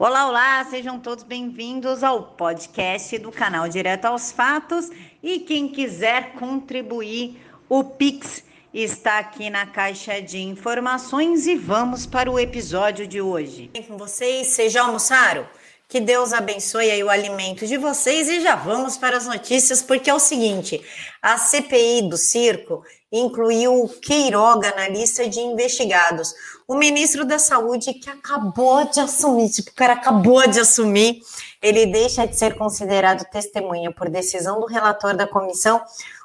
Olá, olá, sejam todos bem-vindos ao podcast do canal Direto aos Fatos. E quem quiser contribuir, o Pix está aqui na caixa de informações e vamos para o episódio de hoje. Com vocês, vocês já almoçaram? Que Deus abençoe o alimento de vocês e já vamos para as notícias, porque é o seguinte: a CPI do circo incluiu Queiroga na lista de investigados. O ministro da Saúde que acabou de assumir, tipo, o cara acabou de assumir, ele deixa de ser considerado testemunha por decisão do relator da comissão,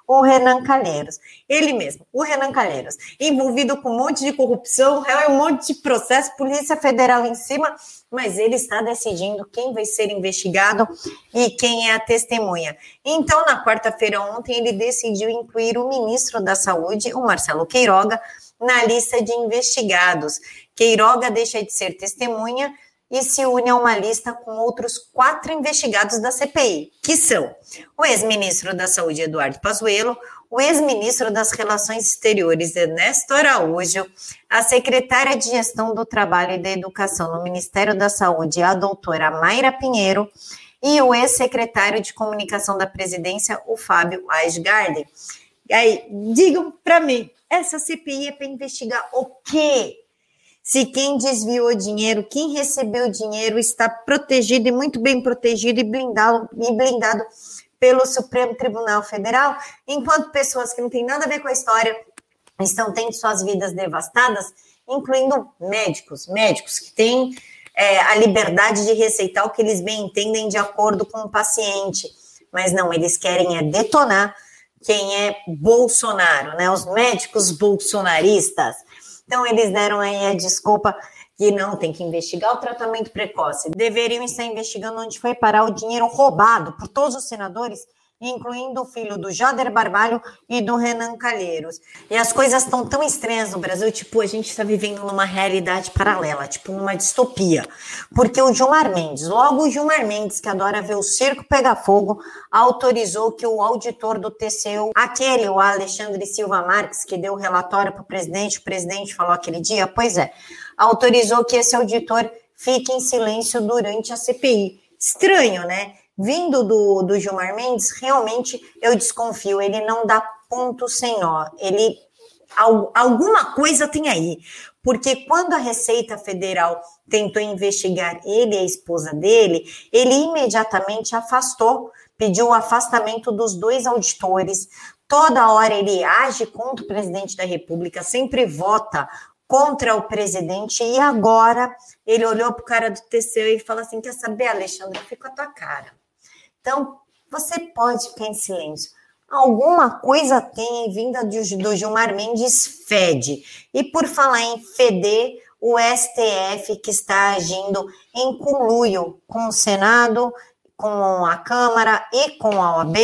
o Renan Calheiros. Ele mesmo, o Renan Calheiros, envolvido com um monte de corrupção, é um monte de processo, Polícia Federal em cima, mas ele está decidindo quem vai ser investigado e quem é a testemunha. Então, na quarta-feira ontem, ele decidiu incluir o ministro da Saúde, o Marcelo Queiroga, na lista de investigados. Queiroga deixa de ser testemunha e se une a uma lista com outros quatro investigados da CPI, que são o ex-ministro da Saúde, Eduardo Pazuello, o ex-ministro das Relações Exteriores, Ernesto Araújo, a secretária de Gestão do Trabalho e da Educação no Ministério da Saúde, a doutora Mayra Pinheiro, e o ex-secretário de Comunicação da Presidência, o Fábio. E aí, digam para mim, essa CPI é para investigar o quê? Se quem desviou dinheiro, quem recebeu dinheiro está protegido e muito bem protegido e blindado, e blindado pelo Supremo Tribunal Federal, enquanto pessoas que não têm nada a ver com a história estão tendo suas vidas devastadas, incluindo médicos, médicos que têm é, a liberdade de receitar o que eles bem entendem de acordo com o paciente, mas não, eles querem é detonar quem é Bolsonaro, né? Os médicos bolsonaristas. Então, eles deram aí a desculpa que não tem que investigar o tratamento precoce. Deveriam estar investigando onde foi parar o dinheiro roubado por todos os senadores incluindo o filho do Jader Barbalho e do Renan Calheiros. E as coisas estão tão estranhas no Brasil, tipo, a gente está vivendo numa realidade paralela, tipo, numa distopia. Porque o Gilmar Mendes, logo o Gilmar Mendes, que adora ver o circo pegar fogo, autorizou que o auditor do TCU, aquele, o Alexandre Silva Marques, que deu o relatório para o presidente, o presidente falou aquele dia, pois é, autorizou que esse auditor fique em silêncio durante a CPI. Estranho, né? Vindo do, do Gilmar Mendes, realmente eu desconfio, ele não dá ponto sem nó, ele alguma coisa tem aí, porque quando a Receita Federal tentou investigar ele e a esposa dele, ele imediatamente afastou, pediu o afastamento dos dois auditores. Toda hora ele age contra o presidente da República, sempre vota contra o presidente, e agora ele olhou para o cara do TCU e falou assim: Quer saber, Alexandre, eu fico a tua cara. Então, você pode ficar em silêncio. Alguma coisa tem vinda do Gilmar Mendes fede. E por falar em feder, o STF que está agindo em conluio com o Senado, com a Câmara e com a OAB,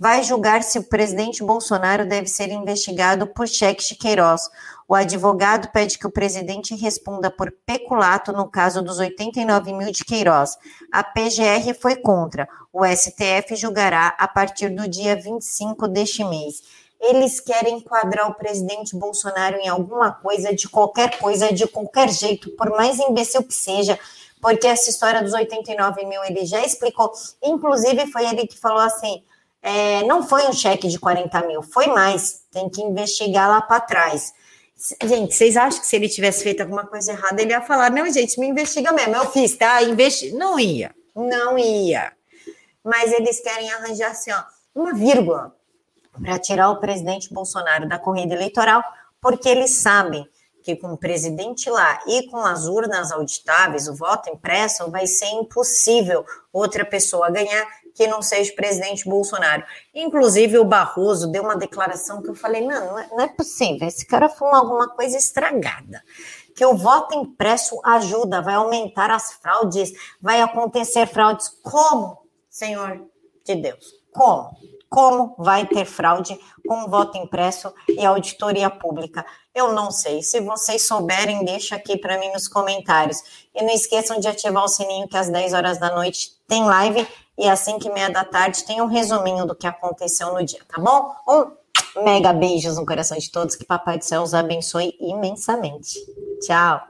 vai julgar se o presidente Bolsonaro deve ser investigado por cheque de Queiroz. O advogado pede que o presidente responda por peculato no caso dos 89 mil de Queiroz. A PGR foi contra. O STF julgará a partir do dia 25 deste mês. Eles querem enquadrar o presidente Bolsonaro em alguma coisa, de qualquer coisa, de qualquer jeito, por mais imbecil que seja, porque essa história dos 89 mil ele já explicou. Inclusive, foi ele que falou assim: é, não foi um cheque de 40 mil, foi mais, tem que investigar lá para trás. Gente, vocês acham que se ele tivesse feito alguma coisa errada, ele ia falar: não, gente, me investiga mesmo, eu fiz, tá? Investi... Não ia, não ia. Mas eles querem arranjar assim, ó, uma vírgula para tirar o presidente Bolsonaro da corrida eleitoral, porque eles sabem que com o presidente lá e com as urnas auditáveis, o voto impresso, vai ser impossível outra pessoa ganhar que não seja o presidente Bolsonaro. Inclusive, o Barroso deu uma declaração que eu falei: não, é, não é possível, esse cara falou alguma coisa estragada. Que o voto impresso ajuda, vai aumentar as fraudes, vai acontecer fraudes. Como, Senhor de Deus? Como? Como vai ter fraude com voto impresso e auditoria pública? Eu não sei. Se vocês souberem, deixa aqui para mim nos comentários. E não esqueçam de ativar o sininho que às 10 horas da noite tem live e às 5 e meia da tarde tem um resuminho do que aconteceu no dia, tá bom? Um mega beijos no coração de todos, que Papai do Céu os abençoe imensamente. Tchau!